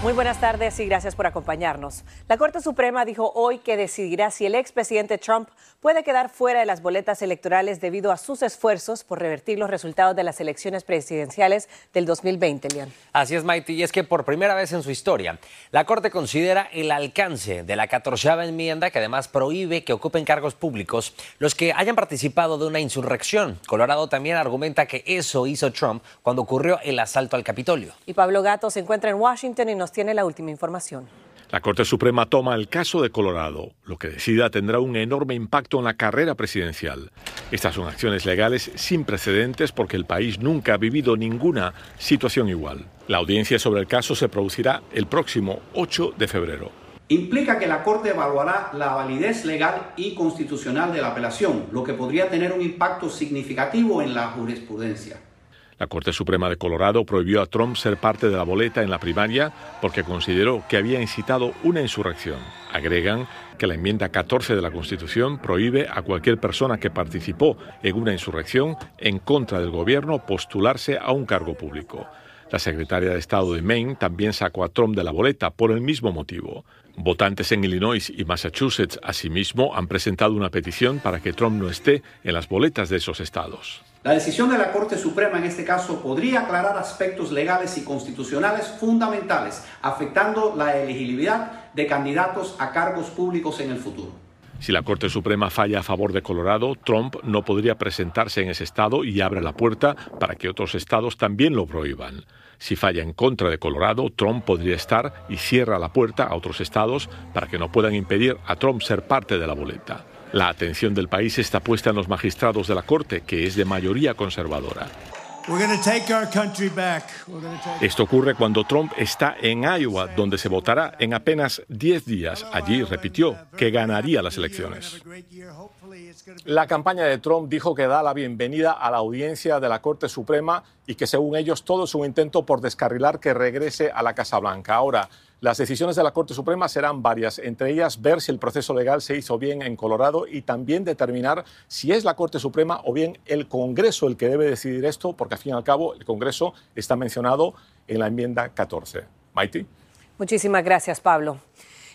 Muy buenas tardes y gracias por acompañarnos. La Corte Suprema dijo hoy que decidirá si el expresidente Trump puede quedar fuera de las boletas electorales debido a sus esfuerzos por revertir los resultados de las elecciones presidenciales del 2020, Leon. Así es, Maite, y es que por primera vez en su historia, la Corte considera el alcance de la catorceava enmienda que además prohíbe que ocupen cargos públicos los que hayan participado de una insurrección. Colorado también argumenta que eso hizo Trump cuando ocurrió el asalto al Capitolio. Y Pablo Gato se encuentra en Washington y nos tiene la última información. La Corte Suprema toma el caso de Colorado. Lo que decida tendrá un enorme impacto en la carrera presidencial. Estas son acciones legales sin precedentes porque el país nunca ha vivido ninguna situación igual. La audiencia sobre el caso se producirá el próximo 8 de febrero. Implica que la Corte evaluará la validez legal y constitucional de la apelación, lo que podría tener un impacto significativo en la jurisprudencia. La Corte Suprema de Colorado prohibió a Trump ser parte de la boleta en la primaria porque consideró que había incitado una insurrección. Agregan que la enmienda 14 de la Constitución prohíbe a cualquier persona que participó en una insurrección en contra del gobierno postularse a un cargo público. La secretaria de Estado de Maine también sacó a Trump de la boleta por el mismo motivo. Votantes en Illinois y Massachusetts, asimismo, han presentado una petición para que Trump no esté en las boletas de esos estados. La decisión de la Corte Suprema en este caso podría aclarar aspectos legales y constitucionales fundamentales, afectando la elegibilidad de candidatos a cargos públicos en el futuro. Si la Corte Suprema falla a favor de Colorado, Trump no podría presentarse en ese estado y abre la puerta para que otros estados también lo prohíban. Si falla en contra de Colorado, Trump podría estar y cierra la puerta a otros estados para que no puedan impedir a Trump ser parte de la boleta. La atención del país está puesta en los magistrados de la Corte, que es de mayoría conservadora. Esto ocurre cuando Trump está en Iowa, donde se votará en apenas 10 días. Allí repitió que ganaría las elecciones. La campaña de Trump dijo que da la bienvenida a la audiencia de la Corte Suprema y que según ellos todo es un intento por descarrilar que regrese a la Casa Blanca. Ahora, las decisiones de la Corte Suprema serán varias, entre ellas ver si el proceso legal se hizo bien en Colorado y también determinar si es la Corte Suprema o bien el Congreso el que debe decidir esto, porque al fin y al cabo el Congreso está mencionado en la enmienda 14. Maiti. Muchísimas gracias, Pablo.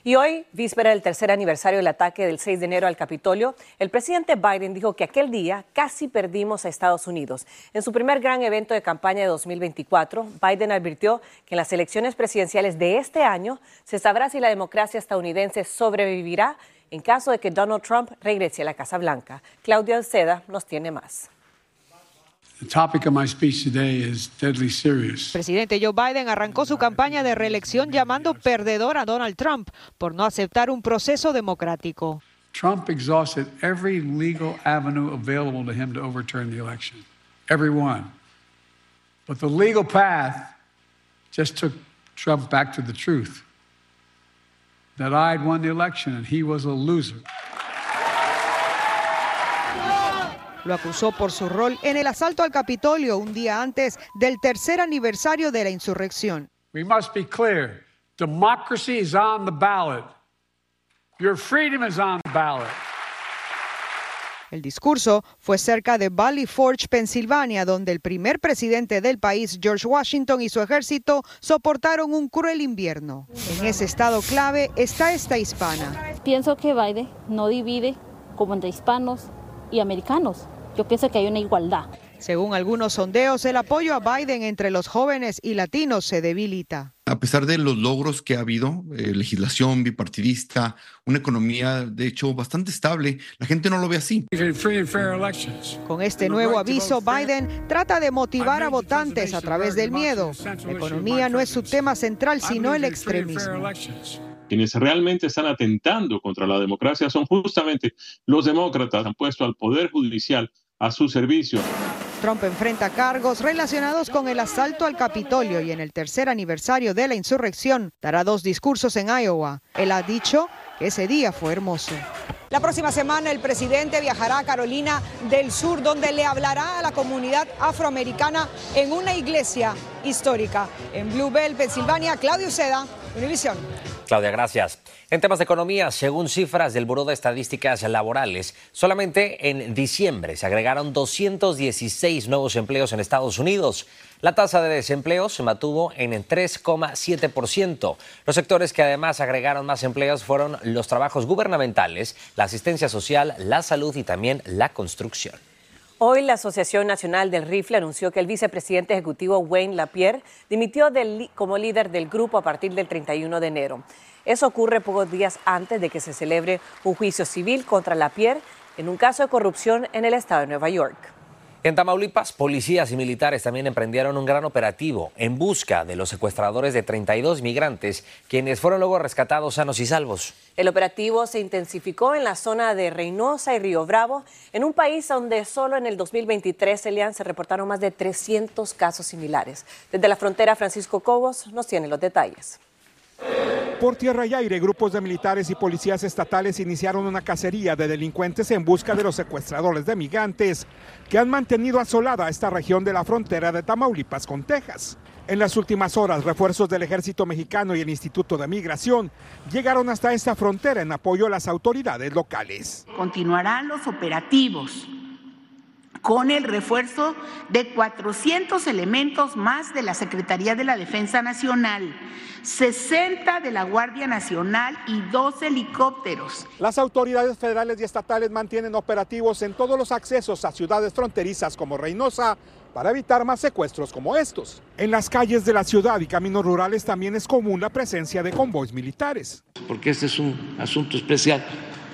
Y hoy, víspera del tercer aniversario del ataque del 6 de enero al Capitolio, el presidente Biden dijo que aquel día casi perdimos a Estados Unidos. En su primer gran evento de campaña de 2024, Biden advirtió que en las elecciones presidenciales de este año se sabrá si la democracia estadounidense sobrevivirá en caso de que Donald Trump regrese a la Casa Blanca. Claudio Alceda nos tiene más. Presidente Joe Biden arrancó su campaña de reelección llamando perdedor a Donald Trump por no aceptar un proceso democrático. Trump exhausted every legal avenue available to him to overturn the election. Every one. But the legal path just took Trump back to the truth that I had won the election and he was a loser. Lo acusó por su rol en el asalto al Capitolio un día antes del tercer aniversario de la insurrección. We must be clear. Democracy is on the ballot. Your freedom is on the ballot. El discurso fue cerca de Valley Forge, Pensilvania, donde el primer presidente del país, George Washington, y su ejército soportaron un cruel invierno. En ese estado clave está esta hispana. Pienso que Biden no divide como entre hispanos y americanos. Yo pienso que hay una igualdad. Según algunos sondeos, el apoyo a Biden entre los jóvenes y latinos se debilita. A pesar de los logros que ha habido, eh, legislación bipartidista, una economía de hecho bastante estable, la gente no lo ve así. Con este nuevo aviso, Biden trata de motivar a votantes a través del miedo. La economía no es su tema central, sino el extremismo quienes realmente están atentando contra la democracia son justamente los demócratas, han puesto al Poder Judicial a su servicio. Trump enfrenta cargos relacionados con el asalto al Capitolio y en el tercer aniversario de la insurrección dará dos discursos en Iowa. Él ha dicho que ese día fue hermoso. La próxima semana el presidente viajará a Carolina del Sur, donde le hablará a la comunidad afroamericana en una iglesia histórica. En Blue Bell, Pensilvania, Claudio Seda, Univisión. Claudia, gracias. En temas de economía, según cifras del Buró de Estadísticas Laborales, solamente en diciembre se agregaron 216 nuevos empleos en Estados Unidos. La tasa de desempleo se mantuvo en 3,7%. Los sectores que además agregaron más empleos fueron los trabajos gubernamentales, la asistencia social, la salud y también la construcción. Hoy la Asociación Nacional del Rifle anunció que el vicepresidente ejecutivo Wayne Lapierre dimitió como líder del grupo a partir del 31 de enero. Eso ocurre pocos días antes de que se celebre un juicio civil contra Lapierre en un caso de corrupción en el estado de Nueva York. En Tamaulipas, policías y militares también emprendieron un gran operativo en busca de los secuestradores de 32 migrantes, quienes fueron luego rescatados sanos y salvos. El operativo se intensificó en la zona de Reynosa y Río Bravo, en un país donde solo en el 2023 Elian se reportaron más de 300 casos similares. Desde la frontera, Francisco Cobos nos tiene los detalles. Por tierra y aire, grupos de militares y policías estatales iniciaron una cacería de delincuentes en busca de los secuestradores de migrantes que han mantenido asolada esta región de la frontera de Tamaulipas con Texas. En las últimas horas, refuerzos del ejército mexicano y el Instituto de Migración llegaron hasta esta frontera en apoyo a las autoridades locales. Continuarán los operativos con el refuerzo de 400 elementos más de la Secretaría de la Defensa Nacional, 60 de la Guardia Nacional y dos helicópteros. Las autoridades federales y estatales mantienen operativos en todos los accesos a ciudades fronterizas como Reynosa para evitar más secuestros como estos. En las calles de la ciudad y caminos rurales también es común la presencia de convoys militares. Porque este es un asunto especial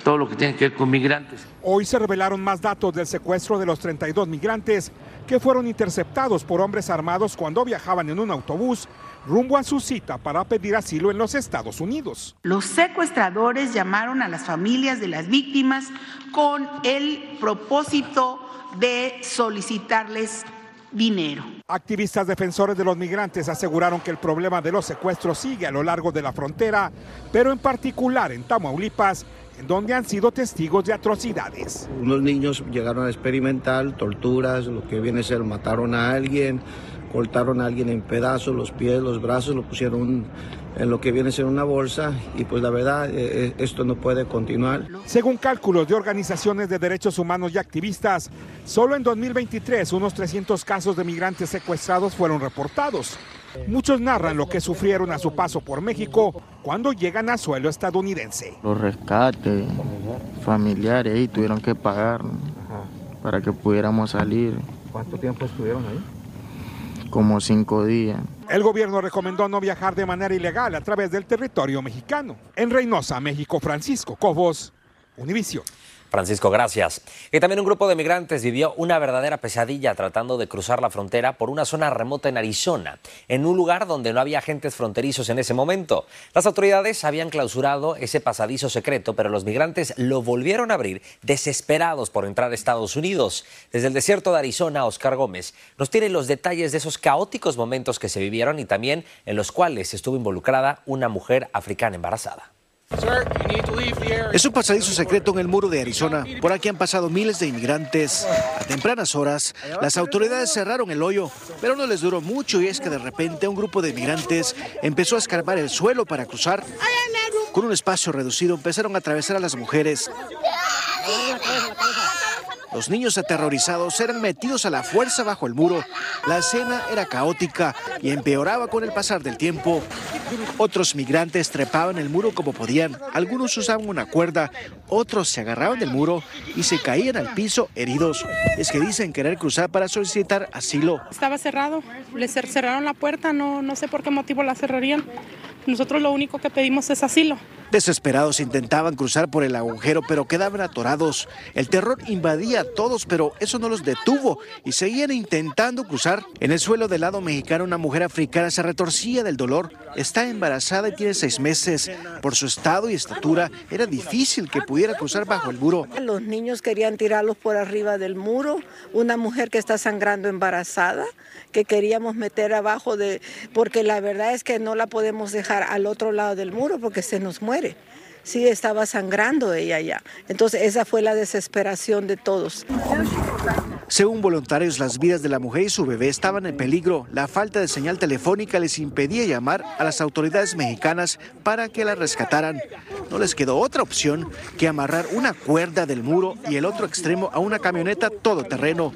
todo lo que tiene que ver con migrantes. Hoy se revelaron más datos del secuestro de los 32 migrantes que fueron interceptados por hombres armados cuando viajaban en un autobús rumbo a su cita para pedir asilo en los Estados Unidos. Los secuestradores llamaron a las familias de las víctimas con el propósito de solicitarles dinero. Activistas defensores de los migrantes aseguraron que el problema de los secuestros sigue a lo largo de la frontera, pero en particular en Tamaulipas en donde han sido testigos de atrocidades. Unos niños llegaron a experimentar torturas, lo que viene a ser mataron a alguien, cortaron a alguien en pedazos, los pies, los brazos, lo pusieron en lo que viene a ser una bolsa y pues la verdad eh, eh, esto no puede continuar. Según cálculos de organizaciones de derechos humanos y activistas, solo en 2023 unos 300 casos de migrantes secuestrados fueron reportados. Muchos narran lo que sufrieron a su paso por México cuando llegan a suelo estadounidense. Los rescates familiares y tuvieron que pagar para que pudiéramos salir. ¿Cuánto tiempo estuvieron ahí? Como cinco días. El gobierno recomendó no viajar de manera ilegal a través del territorio mexicano. En Reynosa, México, Francisco Cobos, Univision. Francisco, gracias. Y también un grupo de migrantes vivió una verdadera pesadilla tratando de cruzar la frontera por una zona remota en Arizona, en un lugar donde no había agentes fronterizos en ese momento. Las autoridades habían clausurado ese pasadizo secreto, pero los migrantes lo volvieron a abrir desesperados por entrar a Estados Unidos. Desde el desierto de Arizona, Oscar Gómez nos tiene los detalles de esos caóticos momentos que se vivieron y también en los cuales estuvo involucrada una mujer africana embarazada. Es un pasadizo secreto en el muro de Arizona. Por aquí han pasado miles de inmigrantes. A tempranas horas, las autoridades cerraron el hoyo, pero no les duró mucho y es que de repente un grupo de inmigrantes empezó a escarbar el suelo para cruzar. Con un espacio reducido empezaron a atravesar a las mujeres. Los niños aterrorizados eran metidos a la fuerza bajo el muro. La escena era caótica y empeoraba con el pasar del tiempo. Otros migrantes trepaban el muro como podían. Algunos usaban una cuerda, otros se agarraban del muro y se caían al piso heridos. Es que dicen querer cruzar para solicitar asilo. Estaba cerrado, les cerraron la puerta, no, no sé por qué motivo la cerrarían. Nosotros lo único que pedimos es asilo. Desesperados intentaban cruzar por el agujero, pero quedaban atorados. El terror invadía a todos, pero eso no los detuvo y seguían intentando cruzar. En el suelo del lado mexicano, una mujer africana se retorcía del dolor. Está embarazada y tiene seis meses. Por su estado y estatura, era difícil que pudiera cruzar bajo el muro. Los niños querían tirarlos por arriba del muro. Una mujer que está sangrando embarazada, que queríamos meter abajo de... porque la verdad es que no la podemos dejar al otro lado del muro porque se nos muere. sí estaba sangrando ella ya. Entonces esa fue la desesperación de todos. Según voluntarios, las vidas de la mujer y su bebé estaban en peligro. La falta de señal telefónica les impedía llamar a las autoridades mexicanas para que la rescataran. No les quedó otra opción que amarrar una cuerda del muro y el otro extremo a una camioneta todoterreno.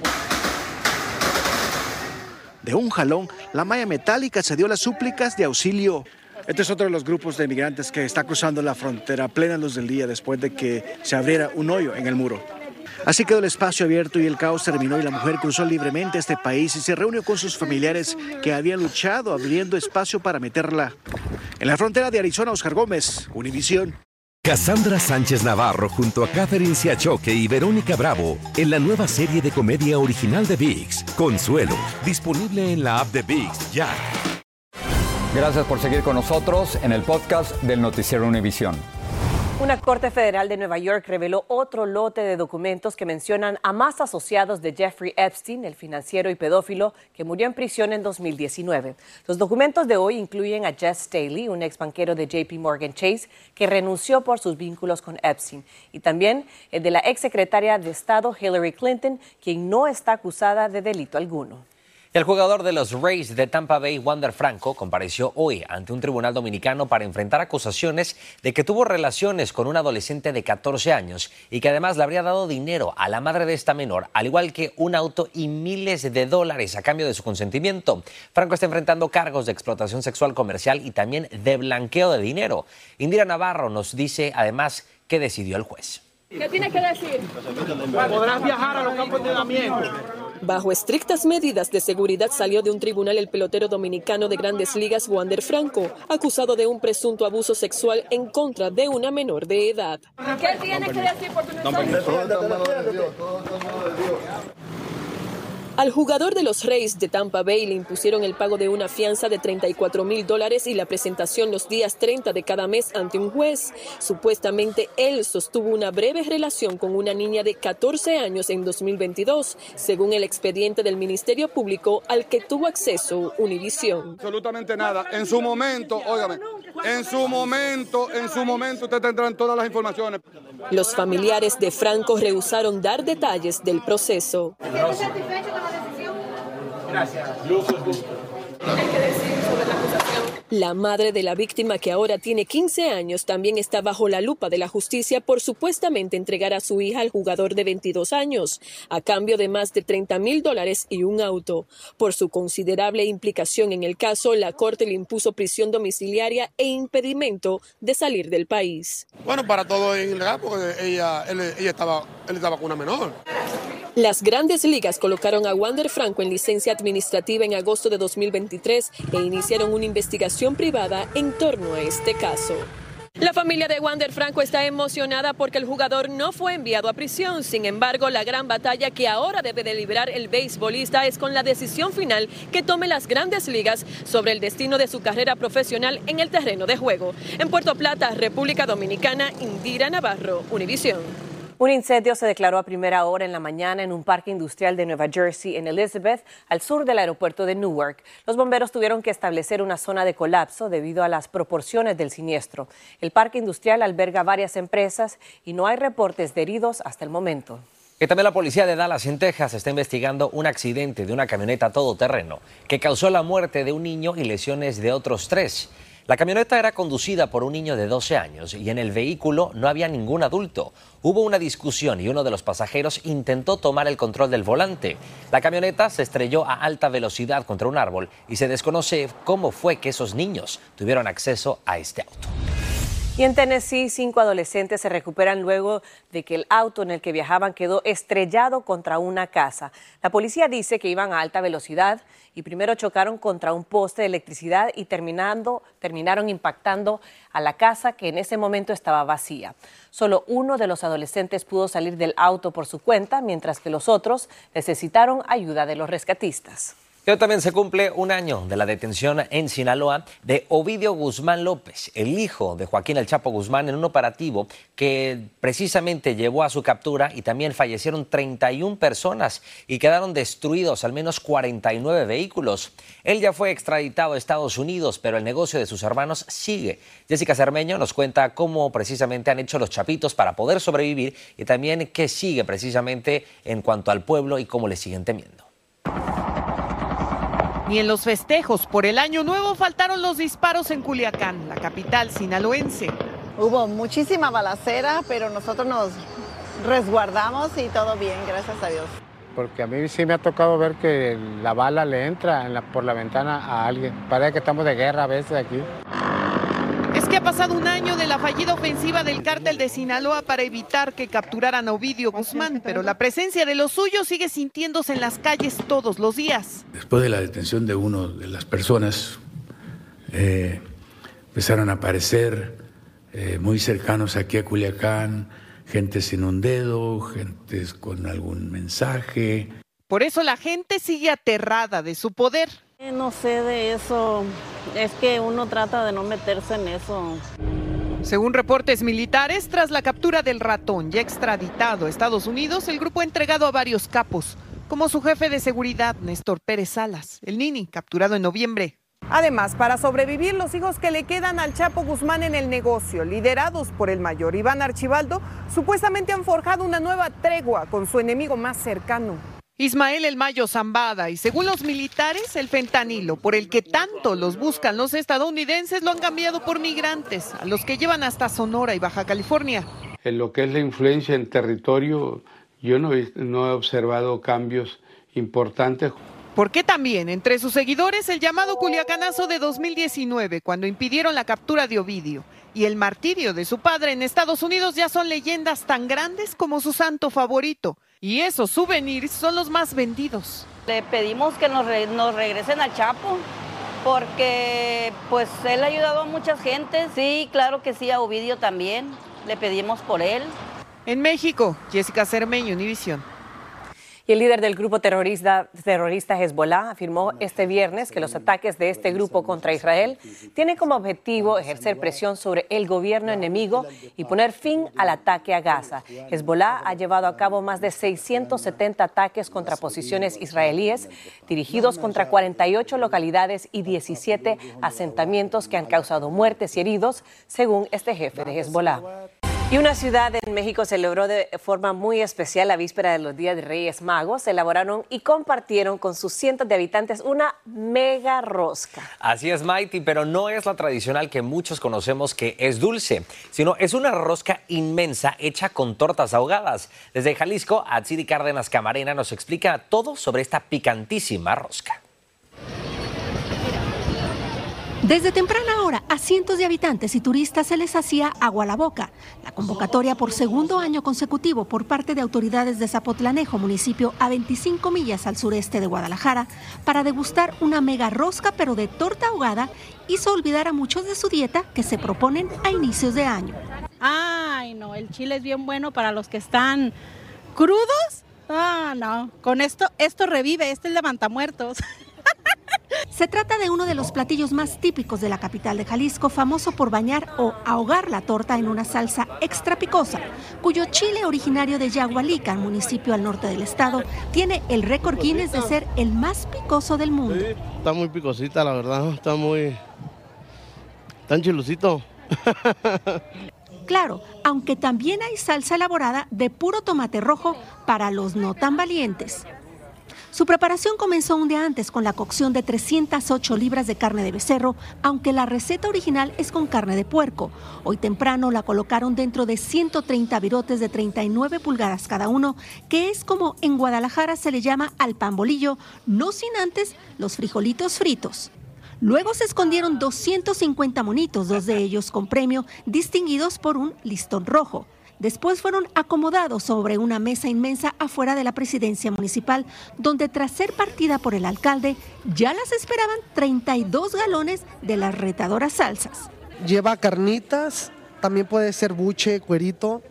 De un jalón, la malla metálica cedió las súplicas de auxilio. Este es otro de los grupos de migrantes que está cruzando la frontera a plena luz del día después de que se abriera un hoyo en el muro. Así quedó el espacio abierto y el caos terminó y la mujer cruzó libremente este país y se reunió con sus familiares que habían luchado abriendo espacio para meterla. En la frontera de Arizona, Oscar Gómez, Univisión. Cassandra Sánchez Navarro junto a Catherine Siachoque y Verónica Bravo en la nueva serie de comedia original de VIX, Consuelo, disponible en la app de VIX ya. Gracias por seguir con nosotros en el podcast del Noticiero Univisión. Una corte federal de Nueva York reveló otro lote de documentos que mencionan a más asociados de Jeffrey Epstein, el financiero y pedófilo que murió en prisión en 2019. Los documentos de hoy incluyen a Jess Staley, un ex banquero de JP Morgan Chase, que renunció por sus vínculos con Epstein, y también el de la ex secretaria de Estado Hillary Clinton, quien no está acusada de delito alguno. El jugador de los Rays de Tampa Bay, Wander Franco, compareció hoy ante un tribunal dominicano para enfrentar acusaciones de que tuvo relaciones con un adolescente de 14 años y que además le habría dado dinero a la madre de esta menor, al igual que un auto y miles de dólares a cambio de su consentimiento. Franco está enfrentando cargos de explotación sexual comercial y también de blanqueo de dinero. Indira Navarro nos dice además qué decidió el juez. ¿Qué tiene que decir? Podrás viajar a los campos de entrenamiento. Bajo estrictas medidas de seguridad salió de un tribunal el pelotero dominicano de grandes ligas Wander Franco, acusado de un presunto abuso sexual en contra de una menor de edad. ¿Qué tiene que decir por tu al jugador de los Reyes de Tampa Bay le impusieron el pago de una fianza de 34 mil dólares y la presentación los días 30 de cada mes ante un juez. Supuestamente él sostuvo una breve relación con una niña de 14 años en 2022, según el expediente del Ministerio Público al que tuvo acceso Univision. Absolutamente nada. En su momento, óigame, en su momento, en su momento usted tendrán todas las informaciones. Los familiares de Franco rehusaron dar detalles del proceso. Gracias. La madre de la víctima, que ahora tiene 15 años, también está bajo la lupa de la justicia por supuestamente entregar a su hija al jugador de 22 años, a cambio de más de 30 mil dólares y un auto. Por su considerable implicación en el caso, la Corte le impuso prisión domiciliaria e impedimento de salir del país. Bueno, para todo es ilegal porque ella, ella estaba, él estaba con una menor. Las grandes ligas colocaron a Wander Franco en licencia administrativa en agosto de 2023 e iniciaron una investigación privada en torno a este caso. La familia de Wander Franco está emocionada porque el jugador no fue enviado a prisión. Sin embargo, la gran batalla que ahora debe de librar el beisbolista es con la decisión final que tome las grandes ligas sobre el destino de su carrera profesional en el terreno de juego. En Puerto Plata, República Dominicana, Indira Navarro, Univisión. Un incendio se declaró a primera hora en la mañana en un parque industrial de Nueva Jersey, en Elizabeth, al sur del aeropuerto de Newark. Los bomberos tuvieron que establecer una zona de colapso debido a las proporciones del siniestro. El parque industrial alberga varias empresas y no hay reportes de heridos hasta el momento. Y también la policía de Dallas, en Texas, está investigando un accidente de una camioneta todoterreno que causó la muerte de un niño y lesiones de otros tres. La camioneta era conducida por un niño de 12 años y en el vehículo no había ningún adulto. Hubo una discusión y uno de los pasajeros intentó tomar el control del volante. La camioneta se estrelló a alta velocidad contra un árbol y se desconoce cómo fue que esos niños tuvieron acceso a este auto. Y en Tennessee, cinco adolescentes se recuperan luego de que el auto en el que viajaban quedó estrellado contra una casa. La policía dice que iban a alta velocidad y primero chocaron contra un poste de electricidad y terminando, terminaron impactando a la casa que en ese momento estaba vacía. Solo uno de los adolescentes pudo salir del auto por su cuenta, mientras que los otros necesitaron ayuda de los rescatistas. Hoy también se cumple un año de la detención en Sinaloa de Ovidio Guzmán López, el hijo de Joaquín El Chapo Guzmán, en un operativo que precisamente llevó a su captura y también fallecieron 31 personas y quedaron destruidos al menos 49 vehículos. Él ya fue extraditado a Estados Unidos, pero el negocio de sus hermanos sigue. Jessica Cermeño nos cuenta cómo precisamente han hecho los chapitos para poder sobrevivir y también qué sigue precisamente en cuanto al pueblo y cómo le siguen temiendo. Ni en los festejos por el Año Nuevo faltaron los disparos en Culiacán, la capital sinaloense. Hubo muchísima balacera, pero nosotros nos resguardamos y todo bien, gracias a Dios. Porque a mí sí me ha tocado ver que la bala le entra por la ventana a alguien. Parece que estamos de guerra a veces aquí. Ha pasado un año de la fallida ofensiva del cártel de Sinaloa para evitar que capturaran a Ovidio Guzmán, pero la presencia de los suyos sigue sintiéndose en las calles todos los días. Después de la detención de uno de las personas, eh, empezaron a aparecer eh, muy cercanos aquí a Culiacán, gente sin un dedo, gente con algún mensaje. Por eso la gente sigue aterrada de su poder. Eh, no sé de eso, es que uno trata de no meterse en eso. Según reportes militares, tras la captura del ratón ya extraditado a Estados Unidos, el grupo ha entregado a varios capos, como su jefe de seguridad, Néstor Pérez Salas, el Nini, capturado en noviembre. Además, para sobrevivir, los hijos que le quedan al Chapo Guzmán en el negocio, liderados por el mayor Iván Archibaldo, supuestamente han forjado una nueva tregua con su enemigo más cercano. Ismael El Mayo Zambada y según los militares el fentanilo por el que tanto los buscan los estadounidenses lo han cambiado por migrantes, a los que llevan hasta Sonora y Baja California. En lo que es la influencia en territorio, yo no he, no he observado cambios importantes. Porque también entre sus seguidores el llamado Culiacanazo de 2019, cuando impidieron la captura de Ovidio, y el martirio de su padre en Estados Unidos ya son leyendas tan grandes como su santo favorito. Y esos souvenirs son los más vendidos. Le pedimos que nos, nos regresen al Chapo, porque pues él ha ayudado a mucha gente. Sí, claro que sí, a Ovidio también. Le pedimos por él. En México, Jessica Cermeño, Univisión. Y el líder del grupo terrorista, terrorista Hezbollah afirmó este viernes que los ataques de este grupo contra Israel tienen como objetivo ejercer presión sobre el gobierno enemigo y poner fin al ataque a Gaza. Hezbollah ha llevado a cabo más de 670 ataques contra posiciones israelíes dirigidos contra 48 localidades y 17 asentamientos que han causado muertes y heridos, según este jefe de Hezbollah. Y una ciudad en México celebró de forma muy especial la víspera de los Días de Reyes Magos. Elaboraron y compartieron con sus cientos de habitantes una mega rosca. Así es, Mighty, pero no es la tradicional que muchos conocemos que es dulce, sino es una rosca inmensa hecha con tortas ahogadas. Desde Jalisco, Atsiri Cárdenas Camarena nos explica todo sobre esta picantísima rosca. Desde temprana hora, a cientos de habitantes y turistas se les hacía agua a la boca. La convocatoria por segundo año consecutivo por parte de autoridades de Zapotlanejo, municipio a 25 millas al sureste de Guadalajara, para degustar una mega rosca pero de torta ahogada, hizo olvidar a muchos de su dieta que se proponen a inicios de año. Ay, no, el chile es bien bueno para los que están crudos. Ah, no, con esto, esto revive, este levanta muertos. Se trata de uno de los platillos más típicos de la capital de Jalisco, famoso por bañar o ahogar la torta en una salsa extra picosa, cuyo chile originario de Yagualica, municipio al norte del estado, tiene el récord Guinness de ser el más picoso del mundo. está muy picosita, la verdad, está muy... tan chilucito. Claro, aunque también hay salsa elaborada de puro tomate rojo para los no tan valientes. Su preparación comenzó un día antes con la cocción de 308 libras de carne de becerro, aunque la receta original es con carne de puerco. Hoy temprano la colocaron dentro de 130 virotes de 39 pulgadas cada uno, que es como en Guadalajara se le llama al pan bolillo, no sin antes los frijolitos fritos. Luego se escondieron 250 monitos, dos de ellos con premio, distinguidos por un listón rojo. Después fueron acomodados sobre una mesa inmensa afuera de la presidencia municipal, donde tras ser partida por el alcalde, ya las esperaban 32 galones de las retadoras salsas. Lleva carnitas, también puede ser buche, cuerito,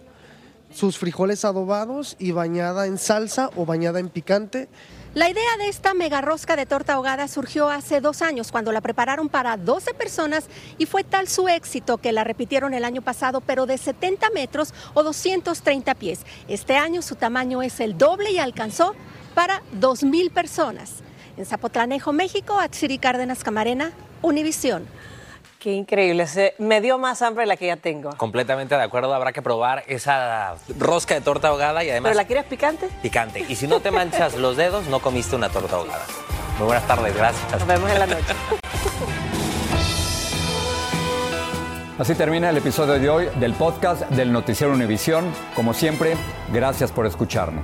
sus frijoles adobados y bañada en salsa o bañada en picante. La idea de esta mega rosca de torta ahogada surgió hace dos años cuando la prepararon para 12 personas y fue tal su éxito que la repitieron el año pasado, pero de 70 metros o 230 pies. Este año su tamaño es el doble y alcanzó para 2.000 personas. En Zapotlanejo, México, Atsiri Cárdenas Camarena, Univisión. Qué increíble. Se- me dio más hambre la que ya tengo. Completamente de acuerdo, habrá que probar esa rosca de torta ahogada y además ¿Pero la quieres picante? picante. Y si no te manchas los dedos, no comiste una torta ahogada. Muy buenas tardes, gracias. Nos vemos en la noche. Así termina el episodio de hoy del podcast del Noticiero Univisión. Como siempre, gracias por escucharnos.